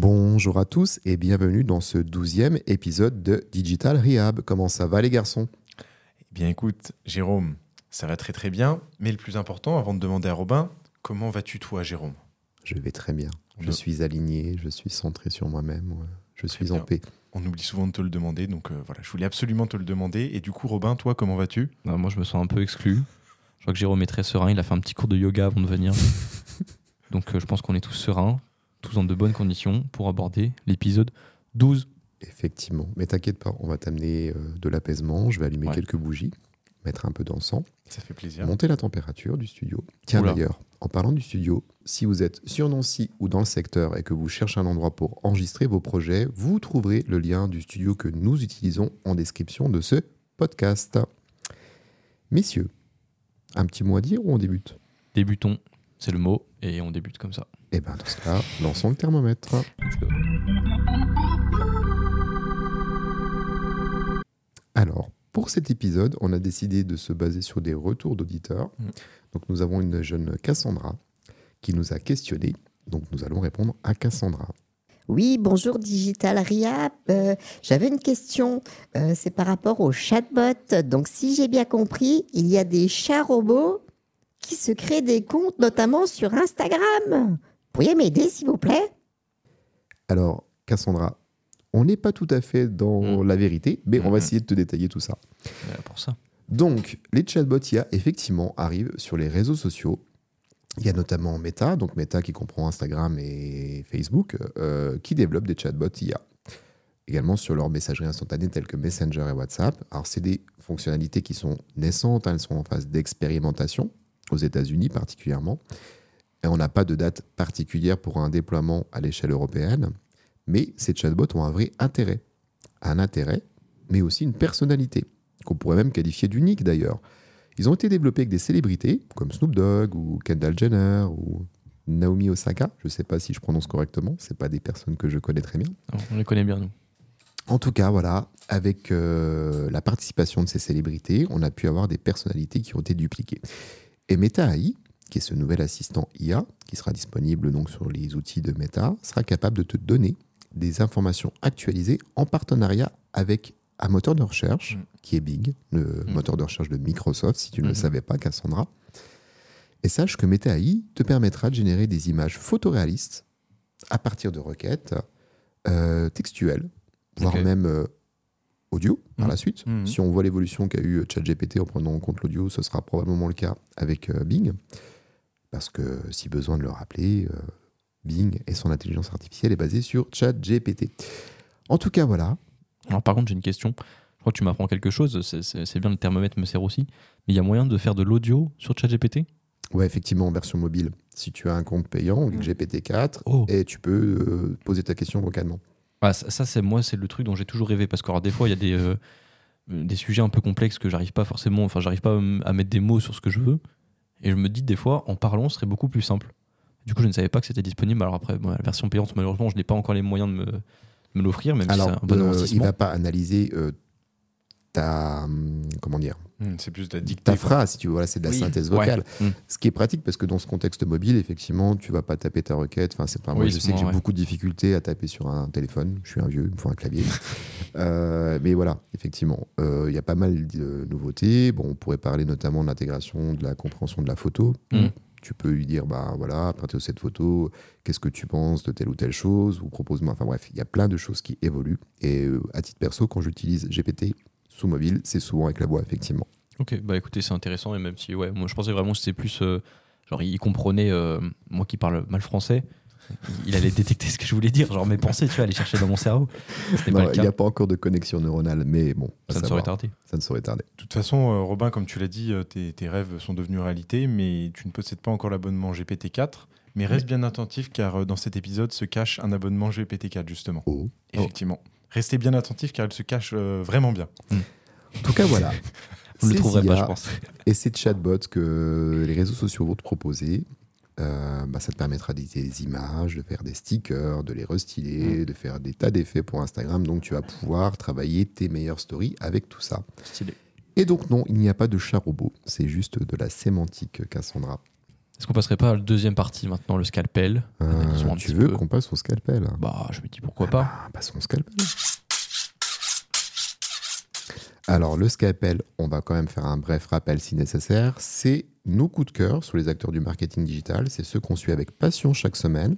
Bonjour à tous et bienvenue dans ce douzième épisode de Digital Rehab. Comment ça va les garçons? Eh bien écoute, Jérôme, ça va très très bien. Mais le plus important, avant de demander à Robin, comment vas-tu toi, Jérôme? Je vais très bien. Je Je- suis aligné, je suis centré sur moi-même, je suis en paix. On oublie souvent de te le demander, donc euh, voilà, je voulais absolument te le demander. Et du coup, Robin, toi, comment vas-tu? Moi, je me sens un peu exclu. Je crois que Jérôme est très serein. Il a fait un petit cours de yoga avant de venir. Donc, euh, je pense qu'on est tous sereins, tous dans de bonnes conditions pour aborder l'épisode 12. Effectivement, mais t'inquiète pas, on va t'amener euh, de l'apaisement, je vais allumer Ouais. quelques bougies, mettre un peu d'encens, Ça fait plaisir. monter la température du studio. Tiens d'ailleurs, en parlant du studio, si vous êtes sur Nancy ou dans le secteur et que vous cherchez un endroit pour enregistrer vos projets, vous trouverez le lien du studio que nous utilisons en description de ce podcast. Messieurs, un petit mot à dire ou on débute? Débutons, c'est le mot, et on débute comme ça. Eh bien, dans ce cas, lançons le thermomètre. Let's go. Alors, pour cet épisode, on a décidé de se baser sur des retours d'auditeurs. Mm. Donc, nous avons une jeune Cassandra qui nous a questionné. Donc, nous allons répondre à Cassandra. Oui, bonjour Digital Rehab. Euh, J'avais une question. Euh, c'est par rapport au chatbot. Donc, si j'ai bien compris, il y a des chats robots qui se créent des comptes, notamment sur Instagram. Pourriez m'aider, s'il vous plaît Alors, Cassandra, on n'est pas tout à fait dans Mm. la vérité, mais on va Mhm. essayer de te détailler tout ça. Voilà, pour ça. Donc, les chatbots IA, effectivement, arrivent sur les réseaux sociaux. Il y a notamment Meta, donc Meta qui comprend Instagram et Facebook, euh, qui développe des chatbots IA. Également sur leur messagerie instantanée telle que Messenger et WhatsApp. Alors, c'est des fonctionnalités qui sont naissantes, hein, elles sont en phase d'expérimentation, aux États-Unis particulièrement. Et on n'a pas de date particulière pour un déploiement à l'échelle européenne, mais ces chatbots ont un vrai intérêt. Un intérêt, mais aussi une personnalité qu'on pourrait même qualifier d'unique d'ailleurs. Ils ont été développés avec des célébrités comme Snoop Dogg ou Kendall Jenner ou Naomi Osaka. Je ne sais pas si je prononce correctement, c'est pas des personnes que je connais très bien. Non, on les connaît bien, nous. En tout cas, voilà, avec euh, la participation de ces célébrités, on a pu avoir des personnalités qui ont été dupliquées. Et Meta AI, qui est ce nouvel assistant IA, qui sera disponible donc sur les outils de Meta, sera capable de te donner des informations actualisées en partenariat avec un moteur de recherche Mm. qui est Bing, le Mm. moteur de recherche de Microsoft, si tu ne le Mhm. savais pas, Cassandra. Et sache que Meta AI te permettra de générer des images photoréalistes à partir de requêtes euh, textuelles, voire même euh, audio par la suite. Si on voit l'évolution qu'a eu ChatGPT en prenant en compte l'audio, ce sera probablement le cas avec euh, Bing. Parce que si besoin de le rappeler, euh, Bing et son intelligence artificielle est basée sur ChatGPT. En tout cas, voilà. Alors, par contre, j'ai une question. Je crois que tu m'apprends quelque chose. C'est- bien, le thermomètre me sert aussi. Mais il y a moyen de faire de l'audio sur ChatGPT? Ouais, effectivement, en version mobile. Si tu as un compte payant, Mhm. GPT-4, Oh et tu peux euh, poser ta question vocalement. Ah, ça, ça, c'est moi, c'est le truc dont j'ai toujours rêvé parce que alors, des fois il y a des, euh, des sujets un peu complexes que j'arrive pas forcément, enfin j'arrive pas à m- à mettre des mots sur ce que je veux et je me dis des fois en parlant ce serait beaucoup plus simple. Du coup je ne savais pas que c'était disponible. Alors après bon, la version payante malheureusement je n'ai pas encore les moyens de me, de me l'offrir même Alors, si c'est un bon euh, il investissement. va pas analyser euh, ta. hum, Comment dire Hmm, C'est plus de la dictée. ta phrase, si tu veux, voilà, c'est de la Oui, synthèse ouais. vocale. Mm. Ce qui est pratique parce que dans ce contexte mobile, effectivement, tu vas pas taper ta requête. Enfin, c'est pas moi. Oui, Je sais que j'ai ouais. beaucoup de difficultés à taper sur un téléphone. Je suis un vieux, il me faut un clavier. Euh, mais voilà, effectivement, euh, il y a pas mal de nouveautés. Bon, on pourrait parler notamment de l'intégration, de la compréhension de la photo. Tu peux lui dire, bah voilà, à partir de cette photo, qu'est-ce que tu penses de telle ou telle chose, ou propose-moi. Enfin bref, il y a plein de choses qui évoluent. Et euh, à titre perso, quand j'utilise GPT sous mobile, c'est souvent avec la voix, effectivement. Ok bah écoutez c'est intéressant et même si ouais moi je pensais vraiment que c'était plus euh, genre il comprenait euh, moi qui parle mal français il allait détecter ce que je voulais dire genre mes pensées tu vois aller chercher dans mon cerveau Non, il n'y a pas encore de connexion neuronale, mais bon, ça ne saurait tarder. Ça ne saurait tarder. De toute façon, euh, Robin, comme tu l'as dit, tes, tes rêves sont devenus réalité, mais tu ne possèdes pas encore l'abonnement GPT-4. Mais reste bien attentif car dans cet épisode se cache un abonnement GPT-4 justement. Oh. Effectivement. Restez bien attentif car il se cache euh, vraiment bien. En tout cas, voilà. Vous ne le trouverez pas, IA je pense. Et ces chatbots que les réseaux sociaux vont te proposer, euh, bah, ça te permettra d'éditer des images, de faire des stickers, de les restyler, de faire des tas d'effets pour Instagram. Donc tu vas pouvoir travailler tes meilleures stories avec tout ça. Stylé. Et donc non, il n'y a pas de chat robot, c'est juste de la sémantique, Cassandra. Est-ce qu'on passerait pas à la deuxième partie maintenant, le scalpel Euh, tu veux peu. qu'on passe au scalpel? Bah, je me dis pourquoi pas. Ah, passons au scalpel. Alors, le scalpel, on va quand même faire un bref rappel si nécessaire. C'est nos coups de cœur sur les acteurs du marketing digital. C'est ceux qu'on suit avec passion chaque semaine.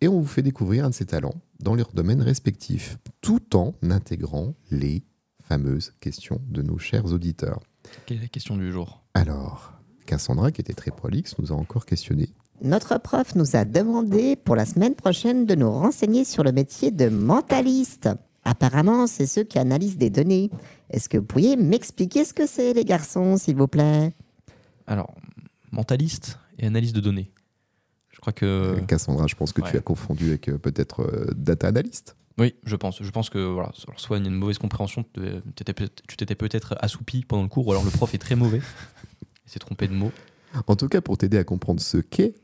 Et on vous fait découvrir un de ces talents dans leurs domaines respectifs, tout en intégrant les fameuses questions de nos chers auditeurs. Quelle est la question du jour? Alors, Cassandra, qui était très prolixe, nous a encore questionné. Notre prof nous a demandé pour la semaine prochaine de nous renseigner sur le métier de mentaliste. Apparemment, c'est ceux qui analysent des données. Est-ce que vous pourriez m'expliquer ce que c'est, les garçons, s'il vous plaît? Alors, mentaliste et analyse de données. Je crois que. Euh, Cassandra, je pense que tu as confondu avec euh, peut-être euh, data analyst. Oui, je pense. Je pense que voilà, alors soit il y a une mauvaise compréhension, tu t'étais peut-être assoupi pendant le cours, ou alors le prof est très mauvais. Il s'est trompé de mots. En tout cas, pour t'aider à comprendre ce qu'est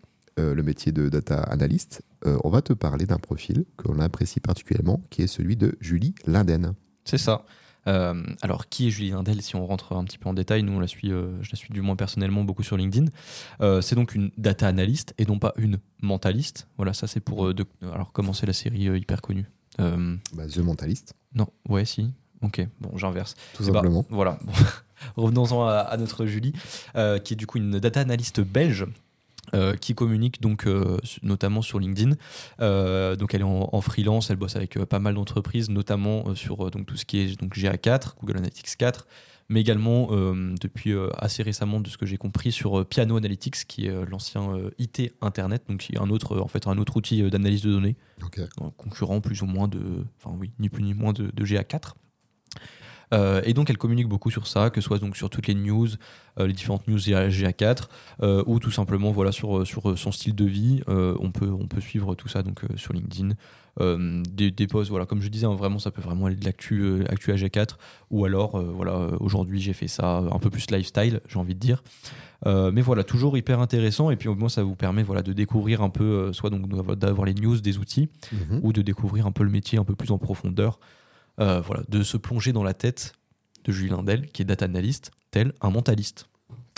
euh, le métier de data analyst, euh, on va te parler d'un profil qu'on apprécie particulièrement, qui est celui de Julie Linden. C'est ça. Euh, alors, qui est Julie Lindel Si on rentre un petit peu en détail, nous, on la suit, euh, je la suis du moins personnellement beaucoup sur LinkedIn. Euh, c'est donc une data analyst et non pas une mentaliste. Voilà, ça c'est pour de- alors commencer la série hyper connue? Bah, The Mentalist, non, ouais, si. Ok, bon, j'inverse. tout Eh bah, simplement. voilà. Revenons-en à, à notre Julie, euh, qui est du coup une data analyst belge. euh, qui communique donc euh, notamment sur LinkedIn. Donc elle est en, en freelance, elle bosse avec pas mal d'entreprises, notamment sur donc tout ce qui est donc GA4, Google Analytics 4, mais également depuis assez récemment de ce que j'ai compris sur Piano Analytics, qui est l'ancien IT Internet, donc qui est un autre en fait un autre outil d'analyse de données Ok. un concurrent plus ou moins de, enfin oui, ni plus ni moins de, de GA4. Euh, et donc elle communique beaucoup sur ça, que ce soit donc sur toutes les news, euh, les différentes news GA- GA4, euh, ou tout simplement voilà sur, sur son style de vie. On peut on peut suivre tout ça donc sur LinkedIn. Des, des posts, voilà, comme je disais, hein, vraiment ça peut vraiment aller de l'actu actu à GA4, ou alors voilà aujourd'hui j'ai fait ça un peu plus lifestyle, j'ai envie de dire. Euh, mais voilà, toujours hyper intéressant. Et puis au moins, ça vous permet voilà, de découvrir un peu, euh, soit donc d'avoir les news des outils, Mhm. ou de découvrir un peu le métier un peu plus en profondeur. Euh, voilà, de se plonger dans la tête de Julie Lindel, qui est data analyst, tel un mentaliste.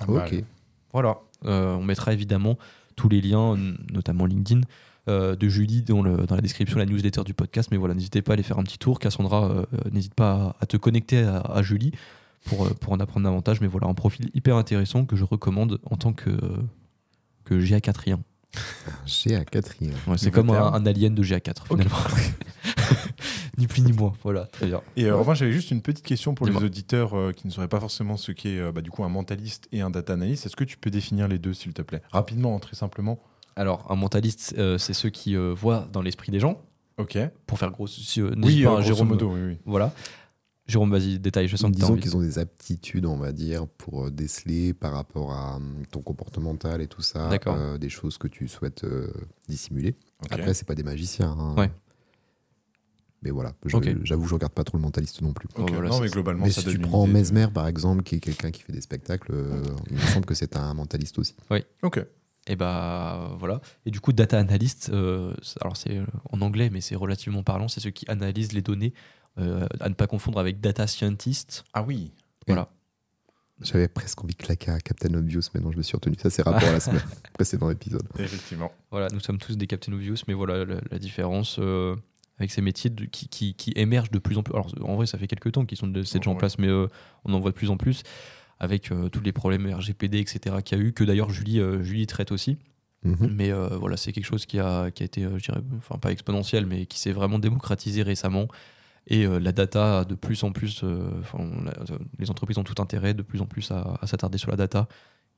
Mal. Ok. Voilà. Euh, on mettra évidemment tous les liens, notamment LinkedIn, euh, de Julie dans, le- dans la description, la newsletter du podcast. Mais voilà, n'hésitez pas à aller faire un petit tour. Cassandra, n'hésite pas à, à te connecter à, à Julie pour, euh, pour en apprendre davantage. Mais voilà, un profil hyper intéressant que je recommande en tant que, que GA4ien. J'ai à quatrième. Ouais, c'est comme un alien de GA4 finalement. ni plus ni moins. Voilà, très bien. Et euh, Romain, j'avais juste une petite question pour les auditeurs euh, qui ne sauraient pas forcément ce qu'est euh, bah, du coup un mentaliste et un data analyst. Est-ce que tu peux définir les deux, s'il te plaît? Rapidement, hein, très simplement. Alors, un mentaliste, euh, c'est ceux qui euh, voient dans l'esprit des gens, Ok. pour faire gros. Si, euh, Oui, pas, euh, grosso Jérôme. modo, oui, oui. Voilà. Jérôme, vas-y, détaille, je sens que Disons envie. qu'ils ont des aptitudes, on va dire, pour euh, déceler par rapport à hum, ton comportemental et tout ça, euh, des choses que tu souhaites euh, dissimuler. Ok. Après, c'est pas des magiciens. hein. Ouais. Mais voilà, j'avoue, je regarde pas trop le mentaliste non plus. Oh, voilà, non, mais globalement, Mais ça si donne tu prends idée Mesmer, par exemple, qui est quelqu'un qui fait des spectacles, euh, il me semble que c'est un mentaliste aussi. Ok. Et bah voilà. Et du coup, data analyst, euh, alors c'est euh, en anglais, mais c'est relativement parlant, c'est ceux qui analysent les données, euh, à ne pas confondre avec data scientist. Ah oui. Voilà. J'avais presque envie de claquer à Captain Obvious, mais non, je me suis retenu. Ça, c'est rapport à la semaine précédent épisode. Effectivement. Voilà, nous sommes tous des Captain Obvious, mais voilà la, la différence euh, avec ces métiers de- qui, qui, qui émergent de plus en plus. Alors en vrai, ça fait quelques temps qu'ils sont de cette Ouais. en place, mais euh, on en voit de plus en plus avec euh, tous les problèmes RGPD, etc. qu'il y a eu, que d'ailleurs Julie, euh, Julie traite aussi. Mhm. Mais voilà, c'est quelque chose qui a, qui a été, je dirais, enfin pas exponentiel, mais qui s'est vraiment démocratisé récemment. Et la data, de plus en plus, les entreprises ont tout intérêt de plus en plus à, à s'attarder sur la data,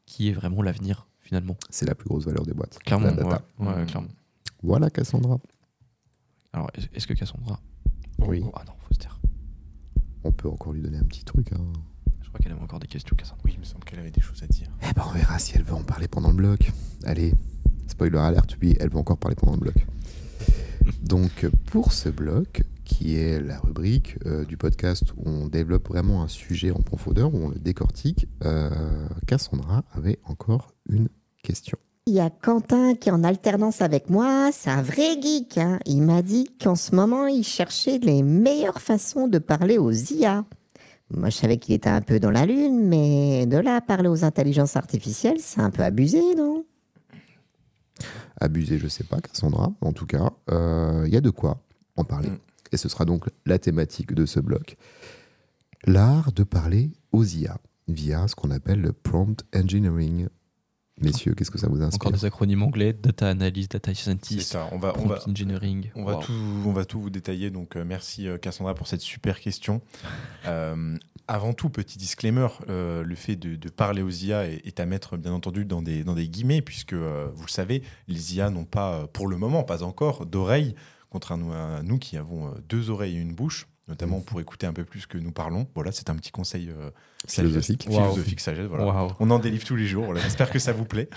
qui est vraiment l'avenir finalement. C'est la plus grosse valeur des boîtes. Clairement, La data. ouais, ouais, clairement. Voilà, Cassandra. Alors, est- est-ce que Cassandra Oui. Oh, Ah non, faut se taire. On peut encore lui donner un petit truc. hein. Je crois qu'elle avait encore des questions, Cassandra. Oui, il me semble qu'elle avait des choses à dire. Eh ben, on verra si elle veut en parler pendant le bloc. Allez, Spoiler alerte, oui, elle va encore parler pendant le bloc. Donc, pour ce bloc, qui est la rubrique euh, du podcast où on développe vraiment un sujet en profondeur, où on le décortique, euh, Cassandra avait encore une question. Il y a Quentin qui est en alternance avec moi, c'est un vrai geek. hein. Il m'a dit qu'en ce moment, il cherchait les meilleures façons de parler aux IA. Moi, je savais qu'il était un peu dans la lune, mais de là parler aux intelligences artificielles, c'est un peu abusé, non? Abusé, je sais pas, Cassandra. En tout cas, euh, il y a de quoi en parler. Et ce sera donc la thématique de ce bloc. L'art de parler aux IA via ce qu'on appelle le prompt engineering. Messieurs, qu'est-ce que ça vous inspire Encore des acronymes anglais, data analyst, data scientist, ça. On va, on prompt va, engineering. On va, Wow. tout, on va tout vous détailler. Donc, euh, merci euh, Cassandra pour cette super question. Euh, avant tout, petit disclaimer euh, le fait de, de parler aux IA est, est à mettre, bien entendu, dans des, dans des guillemets, puisque euh, vous le savez, les IA n'ont pas, pour le moment, pas encore, d'oreilles, contrairement à nous qui avons deux oreilles et une bouche, notamment pour écouter un peu plus que nous parlons. Voilà, c'est un petit conseil euh, Philosophique. sagesse- Wow. philosophique, sagesse, voilà. Waouh. On en délivre tous les jours. Voilà. J'espère que ça vous plaît.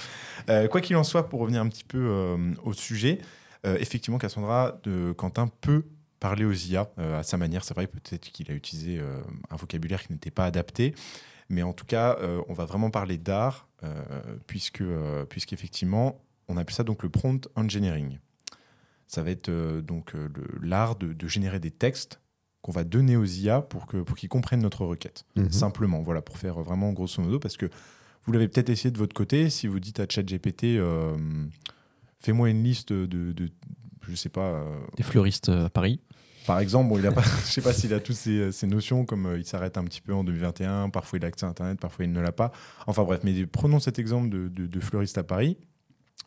Euh, quoi qu'il en soit, pour revenir un petit peu euh, au sujet, euh, effectivement, Cassandra de Quentin peut parler aux IA euh, à sa manière. C'est vrai, peut-être qu'il a utilisé euh, un vocabulaire qui n'était pas adapté. Mais en tout cas, euh, on va vraiment parler d'art, euh, puisque, euh, puisqu'effectivement, on appelle ça donc le prompt engineering. Ça va être euh, donc euh, le- l'art de, de générer des textes qu'on va donner aux IA pour que pour qu'ils comprennent notre requête. Mhm. Simplement, voilà, pour faire vraiment grosso modo, parce que vous l'avez peut-être essayé de votre côté, si vous dites à ChatGPT, euh, fais-moi une liste de, de je sais pas, euh, Des fleuristes euh, à Paris. par exemple, bon, il a pas, je sais pas s'il a toutes ces, ces notions, comme euh, il s'arrête un petit peu en 2021, parfois il a accès à Internet, parfois il ne l'a pas. Enfin bref, mais prenons cet exemple de, de- de fleuriste à Paris.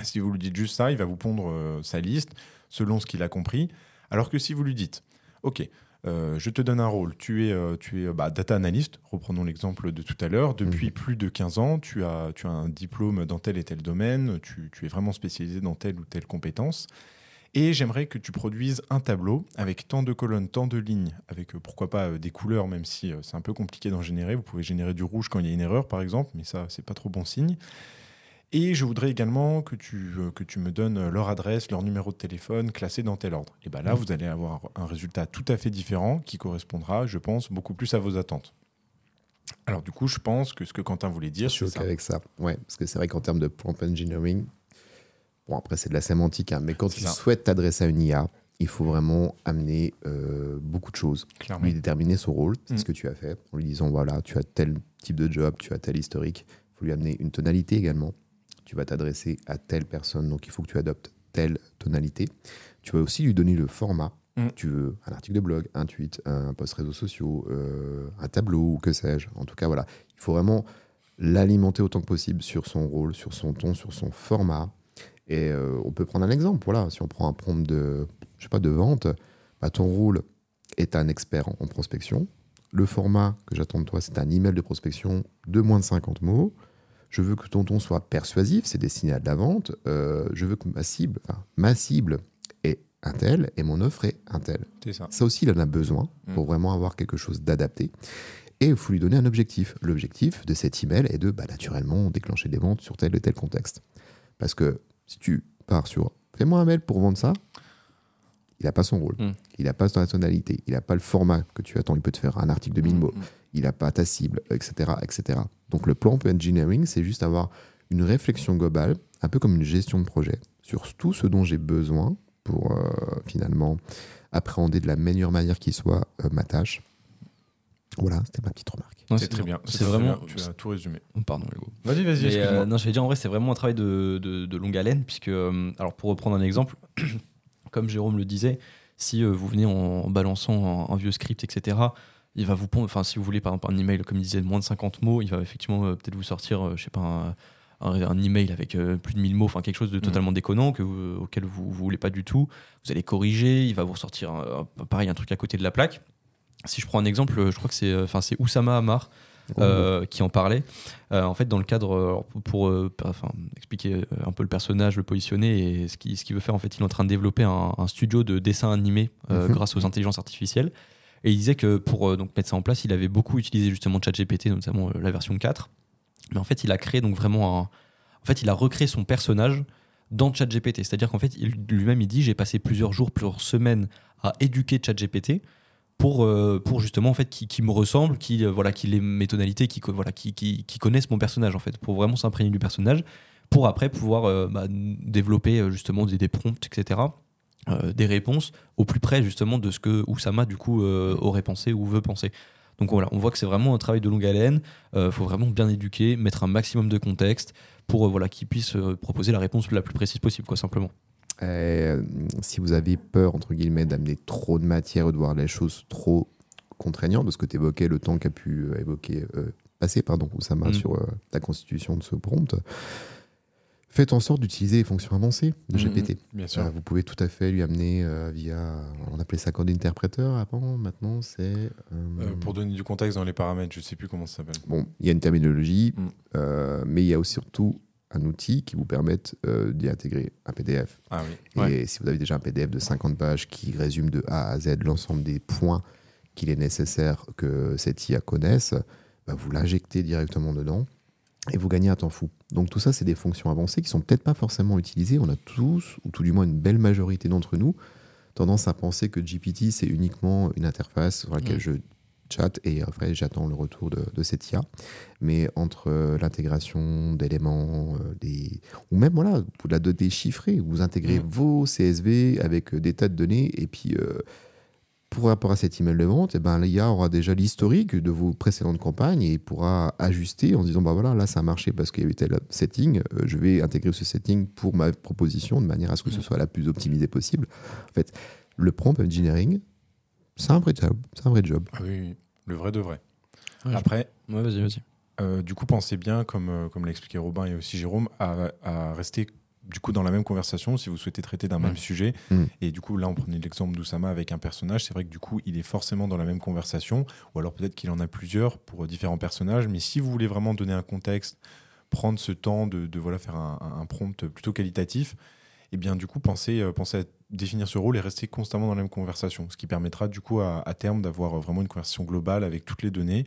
Si vous lui dites juste ça, il va vous pondre euh, sa liste selon ce qu'il a compris. Alors que si vous lui dites, OK, euh, je te donne un rôle, tu es, euh, tu es euh, bah, data analyst, reprenons l'exemple de tout à l'heure, depuis plus de 15 ans, tu as, tu as un diplôme dans tel et tel domaine, tu, tu es vraiment spécialisé dans telle ou telle compétence. Et j'aimerais que tu produises un tableau avec tant de colonnes, tant de lignes, avec pourquoi pas des couleurs, même si c'est un peu compliqué d'en générer. Vous pouvez générer du rouge quand il y a une erreur, par exemple, mais ça, c'est pas trop bon signe. Et je voudrais également que tu, euh, que tu me donnes euh, leur adresse, leur numéro de téléphone, classé dans tel ordre. Et bien là, vous allez avoir un résultat tout à fait différent qui correspondra, je pense, beaucoup plus à vos attentes. Alors du coup, je pense que ce que Quentin voulait Je dire, suis c'est ça. avec ça. Ouais, parce que c'est vrai qu'en termes de prompt engineering, bon, après, c'est de la sémantique, hein, mais quand tu ça. souhaites t'adresser à une IA, il faut vraiment amener euh, beaucoup de choses. Clairement. lui déterminer son rôle, c'est Mm. ce que tu as fait, en lui disant voilà, tu as tel type de job, tu as tel historique. Il faut lui amener une tonalité également. Tu vas t'adresser à telle personne, donc il faut que tu adoptes telle tonalité. Tu vas aussi lui donner le format. Mm. Tu veux un article de blog, un tweet, un post réseaux sociaux, euh, un tableau ou que sais-je. En tout cas, voilà, il faut vraiment l'alimenter autant que possible sur son rôle, sur son ton, sur son format. Et euh, on peut prendre un exemple. Voilà, si on prend un prompt de, je sais pas, de vente, bah, ton rôle est un expert en, en prospection. Le format que j'attends de toi, c'est un email de prospection de moins de 50 mots. Je veux que ton ton soit persuasif, c'est destiné à de la vente. Euh, je veux que ma cible, enfin, ma cible est un tel et mon offre est un tel. C'est ça. Ça aussi, il en a besoin pour Mm. vraiment avoir quelque chose d'adapté. Et il faut lui donner un objectif. L'objectif de cet email est de, bah, naturellement, déclencher des ventes sur tel et tel contexte. Parce que si tu pars sur fais-moi un mail pour vendre ça, il n'a pas son rôle. Mm. Il n'a pas ta tonalité. Il n'a pas le format que tu attends. Il peut te faire un article de 1000 mots. Mm, mm. Il n'a pas ta cible, etc., etc. Donc le plan engineering, c'est juste avoir une réflexion globale, un peu comme une gestion de projet, sur tout ce dont j'ai besoin pour euh, finalement appréhender de la meilleure manière qui soit euh, ma tâche. Voilà, c'était ma petite remarque. C'est très bien. C'est vraiment. bien. Tu as tout résumé. Pardon, Hugo. Vas-y, vas-y, euh, non, j'allais dire en vrai, c'est vraiment un travail de, de- de longue haleine, puisque, euh, alors pour reprendre un exemple, comme Jérôme le disait, si euh, vous venez en, en balançant un, un vieux script, etc., il va vous pondre, enfin, si vous voulez par exemple un email, comme il disait, de moins de 50 mots, il va effectivement euh, peut-être vous sortir, euh, je sais pas, un, un, un email avec euh, plus de 1000 mots, enfin quelque chose de totalement déconnant que, vous- auquel vous, vous voulez pas du tout. Vous allez corriger, il va vous ressortir, pareil, un truc à côté de la plaque. Si je prends un exemple, je crois que c'est, enfin, c'est Oussama Amar euh, qui en parlait. Euh, en fait, dans le cadre, alors, pour, euh, enfin, expliquer un peu le personnage, le positionner et ce qu'il ce veut faire, en fait, il est en train de développer un, un studio de dessin animé Mhm. grâce aux intelligences artificielles. Et il disait que pour euh, donc, mettre ça en place, il avait beaucoup utilisé justement ChatGPT, notamment euh, la version 4. Mais en fait, il a créé donc vraiment un. En fait, il a recréé son personnage dans ChatGPT. C'est-à-dire qu'en fait, lui-même, il dit j'ai passé plusieurs jours, plusieurs semaines à éduquer ChatGPT pour, euh, pour justement en fait qui, me ressemble, qui euh, voilà, qui ait mes tonalités, qui, voilà, qui, qui, connaissent mon personnage en fait, pour vraiment s'imprégner du personnage, pour après pouvoir bah, développer justement des, des prompts, etc. euh, des réponses au plus près justement de ce que Oussama du coup euh, aurait pensé ou veut penser. Donc voilà, on voit que c'est vraiment un travail de longue haleine. Il faut vraiment bien éduquer, mettre un maximum de contexte pour euh, voilà qu'il puisse euh, proposer la réponse la plus précise possible, quoi simplement. Euh, si vous avez peur, entre guillemets, d'amener trop de matière ou de voir les choses trop contraignantes, parce que tu évoquais le temps qu'a pu euh, évoquer, euh, passer pardon, Oussama Mm. sur euh, la constitution de ce prompt, faites en sorte d'utiliser les fonctions avancées de Mhm. GPT. Bien sûr. Euh, vous pouvez tout à fait lui amener euh, via, on appelait ça code interpréteur avant, maintenant c'est... euh, pour donner du contexte dans les paramètres, je sais plus comment ça s'appelle. Bon, il y a une terminologie, Mm. mais il y a aussi surtout un outil qui vous permette d'y intégrer un PDF. Ah oui. Et Ouais. si vous avez déjà un PDF de 50 pages qui résume de A à Z l'ensemble des points qu'il est nécessaire que cette IA connaisse, bah, vous l'injectez directement dedans et vous gagnez un temps fou. Donc tout ça, c'est des fonctions avancées qui sont peut-être pas forcément utilisées. On a tous, ou tout du moins une belle majorité d'entre nous, tendance à penser que GPT, c'est uniquement une interface sur laquelle Mm. je chatte et après j'attends le retour de, de cette IA. Mais entre euh, l'intégration d'éléments, euh, des... ou même voilà, pour de la donnée chiffrée, vous intégrez Mm. vos CSV avec euh, des tas de données et puis pour rapport à cet email de vente, eh ben, l'IA aura déjà l'historique de vos précédentes campagnes et pourra ajuster en se disant bah voilà, là ça a marché parce qu'il y a eu tel setting, euh, je vais intégrer ce setting pour ma proposition de manière à ce que ce Mm. soit la plus optimisée possible. En fait, le prompt engineering, c'est un vrai job. C'est un vrai job. Ah oui, le vrai de vrai. Ouais, je- Après, Ouais, vas-y, vas-y. euh, du coup, pensez bien, comme, euh, comme l'a expliqué Robin et aussi Jérôme, à, à rester du coup dans la même conversation si vous souhaitez traiter d'un Mm. même sujet. Mm. Et du coup, là, on prenait l'exemple d'Oussama avec un personnage. C'est vrai que du coup, il est forcément dans la même conversation, ou alors peut-être qu'il en a plusieurs pour euh, différents personnages. Mais si vous voulez vraiment donner un contexte, prendre ce temps de, de, voilà, faire un, prompt plutôt qualitatif, et bien du coup, pensez, euh, pensez à définir ce rôle et rester constamment dans la même conversation. Ce qui permettra du coup à, à terme d'avoir euh, vraiment une conversation globale avec toutes les données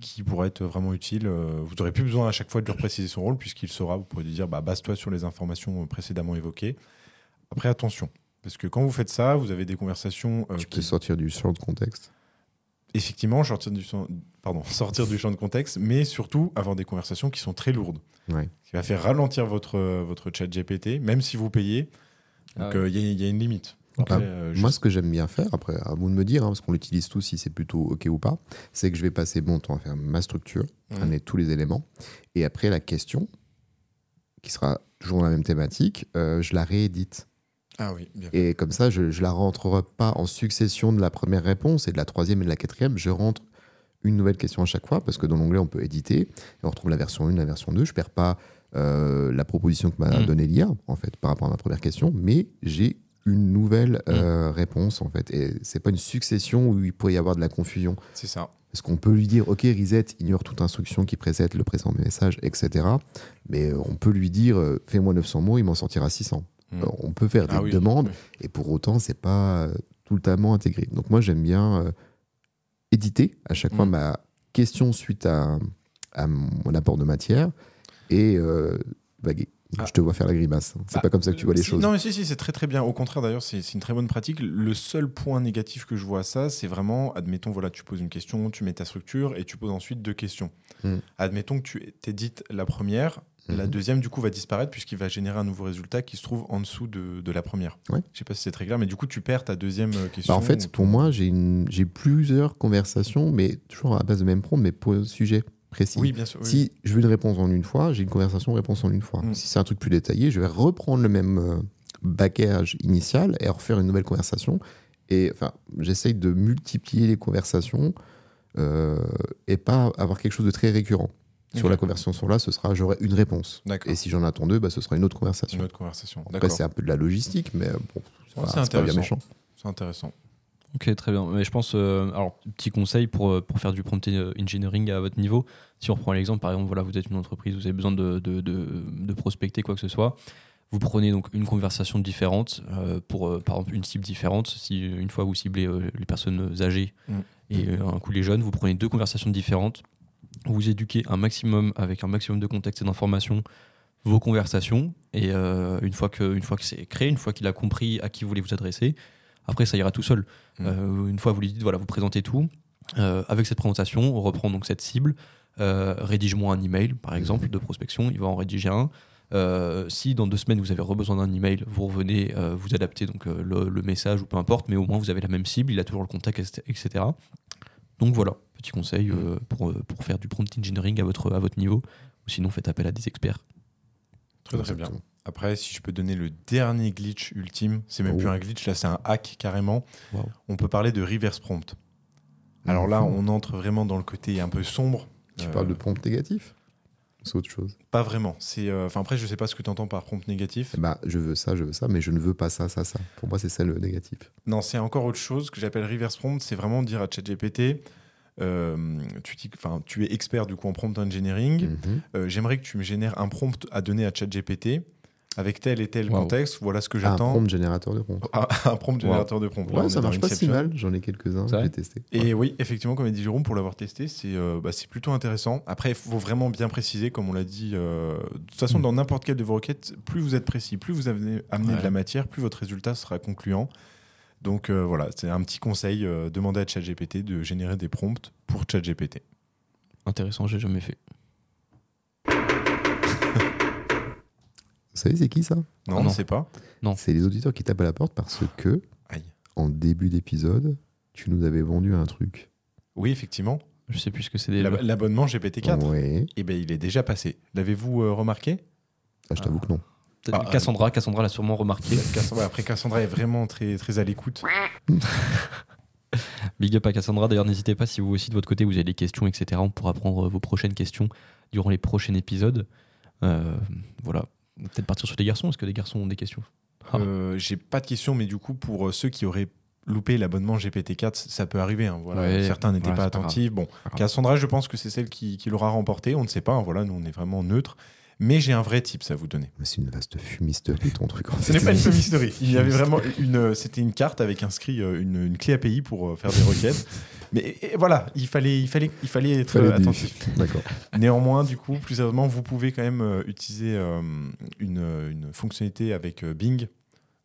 qui pourrait être vraiment utile. Euh, Vous n'aurez plus besoin à chaque fois de lui repréciser son rôle puisqu'il saura, vous pourrez lui dire bah, base-toi sur les informations précédemment évoquées. Après, attention, parce que quand vous faites ça, vous avez des conversations euh, Tu qui, peux sortir du champ de contexte. effectivement, sortir du, champ- pardon, sortir du champ de contexte, mais surtout avoir des conversations qui sont très lourdes. Ouais. Ce qui va faire ralentir votre, euh, votre chat GPT, même si vous payez. Donc, Ah euh, ouais. y, il y a une limite. Ah, Après, euh, Moi, ce que j'aime bien faire, après, à vous de me dire, hein, parce qu'on l'utilise tous, si c'est plutôt OK ou pas, c'est que je vais passer mon temps à faire ma structure, amener tous les éléments, et après la question, qui sera toujours dans la même thématique, euh, je la réédite. Ah oui, bien. Et comme ça, je ne la rentrerai pas en succession de la première réponse et de la troisième et de la quatrième. Je rentre une nouvelle question à chaque fois, parce que dans l'onglet, on peut éditer, et on retrouve la version 1, la version 2. Je ne perds pas euh, la proposition que m'a Mhm. donnée l'IA, en fait, par rapport à ma première question, mais j'ai une nouvelle euh, réponse, en fait. Et c'est pas une succession où il pourrait y avoir de la confusion. C'est ça. Parce qu'on peut lui dire, OK, reset, ignore toute instruction qui précède le présent message, etc. Mais euh, on peut lui dire, euh, fais-moi 900 mots, il m'en sortira 600. Mm. On peut faire des Ah oui, demandes, oui. et pour autant, c'est pas temps intégré. Donc moi, j'aime bien euh, éditer à chaque fois Mm. ma question suite à, à mon apport de matière et euh, vaguer. Ah. Je te vois faire la grimace. C'est Bah, pas comme ça que tu vois les choses. Non, mais si, si, c'est très très bien. Au contraire, d'ailleurs, c'est une très bonne pratique. Le seul point négatif que je vois à ça, c'est vraiment, admettons, voilà, tu poses une question, tu mets ta structure et tu poses ensuite deux questions. Mm. Admettons que tu t'édites la première, la Mhm. deuxième, du coup, va disparaître puisqu'il va générer un nouveau résultat qui se trouve en dessous de, de la première. Ouais. Je sais pas si c'est très clair, mais du coup, tu perds ta deuxième euh, question. Bah, en fait, ou pour moi, j'ai plusieurs conversations, mais toujours à la base de même prompt, mais pour un sujet précis. Oui, bien sûr. oui. Si je veux une réponse en une fois, j'ai une conversation réponse en une fois. Mm. Si c'est un truc plus détaillé, je vais reprendre le même euh, bagage initial et refaire une nouvelle conversation. Et enfin, j'essaye de multiplier les conversations euh, et pas avoir quelque chose de très récurrent. Sur la conversation là, ce sera j'aurai une réponse. Et si j'en attends deux, bah, ce sera une autre conversation. Une autre conversation. Après, c'est un peu de la logistique, mais euh, bon, c'est pas- pas méchant. C'est intéressant. Ok, très bien. Mais je pense, euh, alors, petit conseil pour, euh, pour faire du prompt euh, engineering à votre niveau. Si on reprend l'exemple, par exemple, voilà, vous êtes une entreprise, vous avez besoin de, de, de, de prospecter quoi que ce soit. Vous prenez donc une conversation différente euh, pour, euh, par exemple, une cible différente. Si une fois vous ciblez les personnes âgées Mm. et un coup les jeunes, vous prenez deux conversations différentes. Vous éduquez un maximum avec un maximum de contexte et d'informations vos conversations. Et une fois que, une fois que c'est créé, une fois qu'il a compris à qui vous voulez vous adresser, après ça ira tout seul. Mm. Euh, une fois vous lui dites voilà, vous présentez tout. Euh, avec cette présentation, on reprend donc cette cible. Euh, rédige-moi un email, par exemple, de prospection. Il va en rédiger un. Euh, si dans deux semaines vous avez besoin d'un email, vous revenez, euh, vous adaptez donc euh, le, le message ou peu importe, mais au moins vous avez la même cible, il a toujours le contact, etc. Donc voilà, petit conseil euh, pour, pour faire du prompt engineering à votre, à votre niveau. Ou sinon, faites appel à des experts. Très très bien. Après, si je peux donner le dernier glitch ultime, c'est même Oh. plus un glitch, là c'est un hack carrément. Wow. On peut parler de reverse prompt. Alors là, on entre vraiment dans le côté un peu sombre. Tu Euh, parles de prompt négatif C'est autre chose? Pas vraiment. C'est, euh, enfin après, je sais pas ce que tu entends par prompt négatif. Eh ben, je veux ça, je veux ça, mais je ne veux pas ça, ça, ça. Pour moi, c'est ça le négatif. Non, c'est encore autre chose que j'appelle reverse prompt. C'est vraiment dire à ChatGPT, euh, tu, es expert du coup en prompt engineering. Mhm. Euh, J'aimerais que tu me génères un prompt à donner à ChatGPT avec tel et tel Wow. contexte. Voilà ce que Ah, un j'attends. prompt générateur de prompt. Un, un prompt générateur de prompt. Ouais, ça marche pas si mal. J'en ai quelques-uns, j'ai testé. Et oui, effectivement, comme a dit Jérôme, pour l'avoir testé, c'est euh, bah, c'est plutôt intéressant. Après, il faut vraiment bien préciser, comme on l'a dit. euh, de toute façon, Mm. dans n'importe quelle de vos requêtes, plus vous êtes précis, plus vous avez amené Ouais. de la matière, plus votre résultat sera concluant. Donc euh, voilà, c'est un petit conseil. euh, demandez à ChatGPT de générer des prompts pour ChatGPT. Intéressant, j'ai jamais fait. Savez, c'est qui ça? Non, Ah on ne sait pas. Non. C'est les auditeurs qui tapent à la porte parce que, Aïe. en début d'épisode, tu nous avais vendu un truc. Oui, effectivement. Je sais plus ce que c'est des. L'ab- L'abonnement GPT-4, Ouais. eh ben, il est déjà passé. L'avez-vous euh, remarqué? Ah, je t'avoue que non. Ah, Cassandra, Cassandra l'a sûrement remarqué. Cassandra- Après, Cassandra est vraiment très, très à l'écoute. Big up à Cassandra. D'ailleurs, n'hésitez pas si vous aussi de votre côté vous avez des questions, etc. On pourra prendre vos prochaines questions durant les prochains épisodes. Euh, voilà. On va Peut-être partir sur les garçons. Est-ce que les garçons ont des questions? Ah. Euh, J'ai pas de questions, mais du coup, pour euh, ceux qui auraient loupé l'abonnement GPT-4, ça peut arriver. hein, voilà. Ouais, Certains n'étaient ouais, pas attentifs. Bon. Cassandra, je pense que c'est celle qui, qui l'aura remporté. On ne sait pas. hein, voilà, nous, on est vraiment neutre. Mais j'ai un vrai tips à vous donner. C'est une vaste fumisterie, ton truc. Ce n'est pas une fumisterie. Il y avait vraiment une. euh, C'était une carte avec inscrit une, une clé API pour faire des requêtes. Mais voilà, il fallait, il fallait, il fallait être Fallait euh, attentif. Néanmoins, du coup, plus sérieusement, vous pouvez quand même euh, utiliser euh, une, une fonctionnalité avec Bing,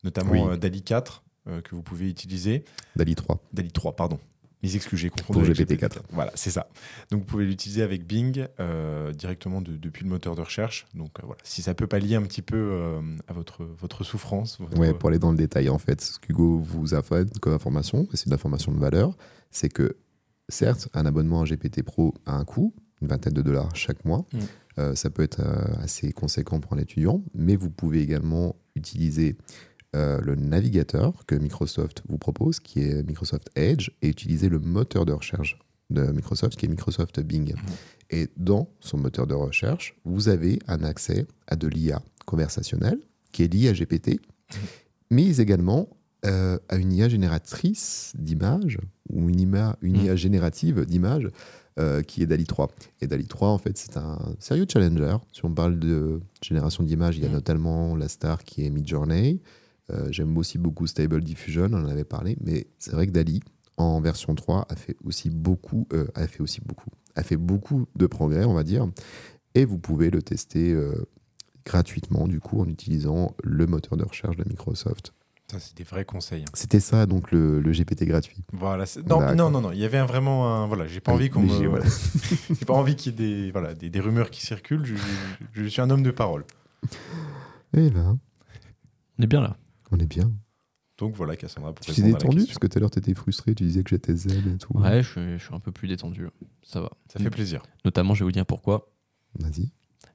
notamment Oui. DALI 4, euh, que vous pouvez utiliser. Dali 3. DALI 3, pardon. Mes excuses, j'ai confondu Pour avec GPT-4. Voilà, c'est ça. Donc vous pouvez l'utiliser avec Bing euh, directement de- depuis le moteur de recherche. Donc euh, voilà, si ça peut pallier un petit peu euh, à votre, votre souffrance. votre- Ouais, pour aller dans le détail, en fait, ce qu'Hugo vous a fait comme information, et c'est une information de valeur, c'est que, certes, un abonnement à GPT Pro a un coût, une vingtaine de dollars chaque mois. Mm. Ça peut être assez conséquent pour un étudiant, mais vous pouvez également utiliser euh, le navigateur que Microsoft vous propose, qui est Microsoft Edge, et utiliser le moteur de recherche de Microsoft, qui est Microsoft Bing. Et dans son moteur de recherche, vous avez un accès à de l'IA conversationnelle, qui est lié à GPT, mais également euh, à une IA génératrice d'images, ou une, ima- une Mm. IA générative d'images, euh, qui est DALI 3. Et DALI 3, en fait, c'est un sérieux challenger. Si on parle de génération d'images, il y a Mm. notamment la star qui est Midjourney. Euh, J'aime aussi beaucoup Stable Diffusion, on en avait parlé, mais c'est vrai que DALI, en version 3, a fait aussi beaucoup, euh, a fait aussi beaucoup, a fait beaucoup de progrès, on va dire. Et vous pouvez le tester euh, gratuitement, du coup, en utilisant le moteur de recherche de Microsoft. Ça, c'est des vrais conseils. hein. C'était ça, donc, le, le GPT gratuit. Voilà. Non, non, non, non. Il y avait un- vraiment un. Voilà, j'ai pas envie qu'on léger, me. voilà. j'ai pas envie qu'il y ait des, voilà, des, des rumeurs qui circulent. Je, je- je suis un homme de parole. Eh ben, On est bien là. On est bien. Donc voilà, Cassandra, pour Tu t'es répondre à la détendu, question. parce que tout à l'heure, tu étais frustré, tu disais que j'étais zen et tout. Ouais, je suis, je suis un peu plus détendu. Ça va. Ça fait plaisir. Notamment, je vais vous dire pourquoi. Vas-y.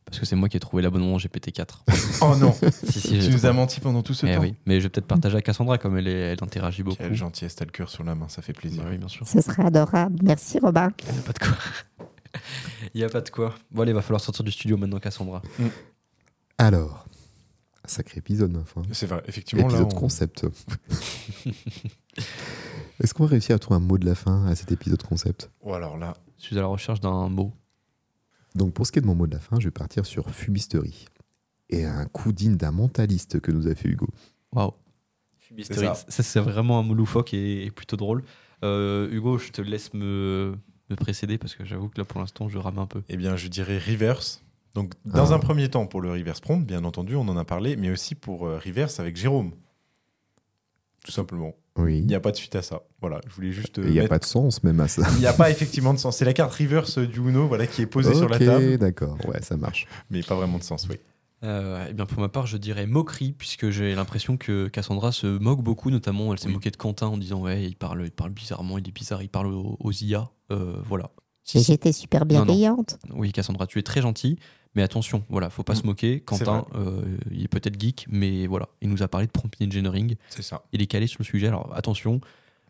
Parce que c'est moi qui ai trouvé l'abonnement GPT-4. Oh non si, si, j'ai Tu nous trouvé. as menti pendant tout ce Eh temps. oui. Mais je vais peut-être partager à Cassandra comme elle, est, elle interagit beaucoup. Quelle gentillesse, t'as le cœur sur la main, ça fait plaisir. Bah oui, bien sûr. Ce serait adorable. Merci Robin. Il n'y a pas de quoi. Il n'y a pas de quoi. Bon, allez, va falloir sortir du studio maintenant, Cassandra. Alors, sacré épisode, ma foi. C'est vrai, effectivement, là, Épisode on- concept. Est-ce qu'on va réussir à trouver un mot de la fin à cet épisode concept? Oh, alors là, Je suis à la recherche d'un mot. Donc pour ce qui est de mon mot de la fin, je vais partir sur fumisterie. Et un coup digne d'un mentaliste que nous a fait Hugo. Waouh. C'est ça. Ça, c'est vraiment un mot loufoque et, et plutôt drôle. Euh, Hugo, je te laisse me, me précéder parce que j'avoue que là, pour l'instant, je rame un peu. eh bien, je dirais reverse, Donc, dans Ah. un premier temps, pour le reverse prompt, bien entendu, on en a parlé, mais aussi pour euh, reverse avec Jérôme. Tout simplement. Oui. Il n'y a pas de suite à ça. Voilà, je voulais juste. euh, Il n'y a pas de sens même à ça. Il n'y a pas effectivement de sens. C'est la carte reverse du Uno voilà, qui est posée sur la Ok, table, d'accord, ouais, ça marche. mais pas vraiment de sens, oui. Euh, eh bien pour ma part, je dirais moquerie, puisque j'ai l'impression que Cassandra se moque beaucoup, notamment elle s'est Oui. moquée de Quentin en disant ouais, il parle, il parle bizarrement, il est bizarre, il parle aux, aux IA. Euh, voilà. J'étais super Non, non. bienveillante. Oui, Cassandra, tu es très gentil, mais attention, voilà, faut pas Mm. se moquer. Quentin, euh, il est peut-être geek, mais voilà, il nous a parlé de prompt engineering, C'est ça. il est calé sur le sujet. Alors attention,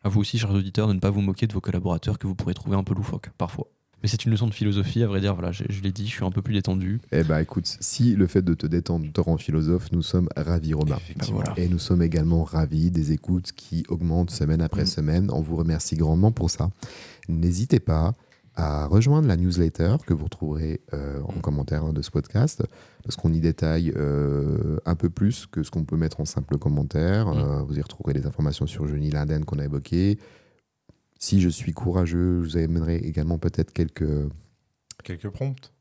à vous aussi, chers auditeurs, de ne pas vous moquer de vos collaborateurs que vous pourrez trouver un peu loufoques parfois. Mais c'est une leçon de philosophie, à vrai dire. Voilà, je, je l'ai dit, je suis un peu plus détendu. Eh ben écoute, si le fait de te détendre te rend philosophe, nous sommes ravis, Romain. Voilà. Et nous sommes également ravis des écoutes qui augmentent semaine après Mm. semaine. On vous remercie grandement pour ça. N'hésitez pas à rejoindre la newsletter que vous retrouverez euh, en Mm. commentaire de ce podcast, parce qu'on y détaille euh, un peu plus que ce qu'on peut mettre en simple commentaire. Mm. Euh, vous y retrouverez des informations sur Johnny Linden qu'on a évoqué. Si je suis courageux, je vous amènerai également peut-être quelques, Quelques prompts.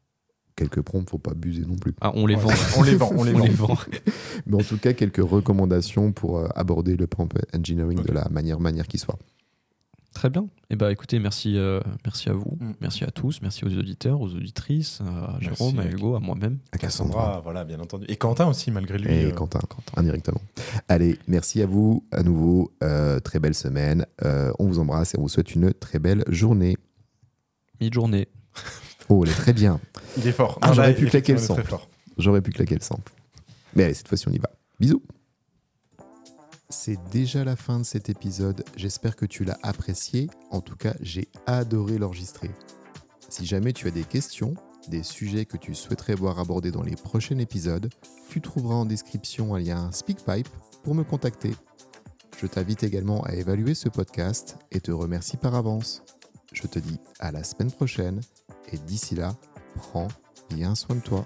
quelques prompts, faut pas abuser non plus. Ah, on les Ouais, vend. on les vend, on les vend. vend. Mais en tout cas, quelques recommandations pour aborder le prompt engineering de la manière, manière qui soit. Très bien. Eh ben, écoutez, merci, euh, merci à vous, Mm. merci à tous, merci aux auditeurs, aux auditrices, à Jérôme, à à- Hugo, à moi-même. À Cassandra. Cassandra, voilà, bien entendu. Et Quentin aussi, malgré lui. Et euh, Quentin, indirectement. Allez, merci à vous à nouveau. euh, très belle semaine. Euh, on vous embrasse et on vous souhaite une très belle journée. Mi-journée. Oh, elle est très bien. Il est fort. Ah, j'aurais pu claquer le fort. J'aurais pu claquer le sample. Mais allez, cette fois-ci, on y va. Bisous. C'est déjà la fin de cet épisode. J'espère que tu l'as apprécié. En tout cas, j'ai adoré l'enregistrer. Si jamais tu as des questions, des sujets que tu souhaiterais voir abordés dans les prochains épisodes, tu trouveras en description un lien SpeakPipe pour me contacter. Je t'invite également à évaluer ce podcast et te remercie par avance. Je te dis à la semaine prochaine et d'ici là, prends bien soin de toi.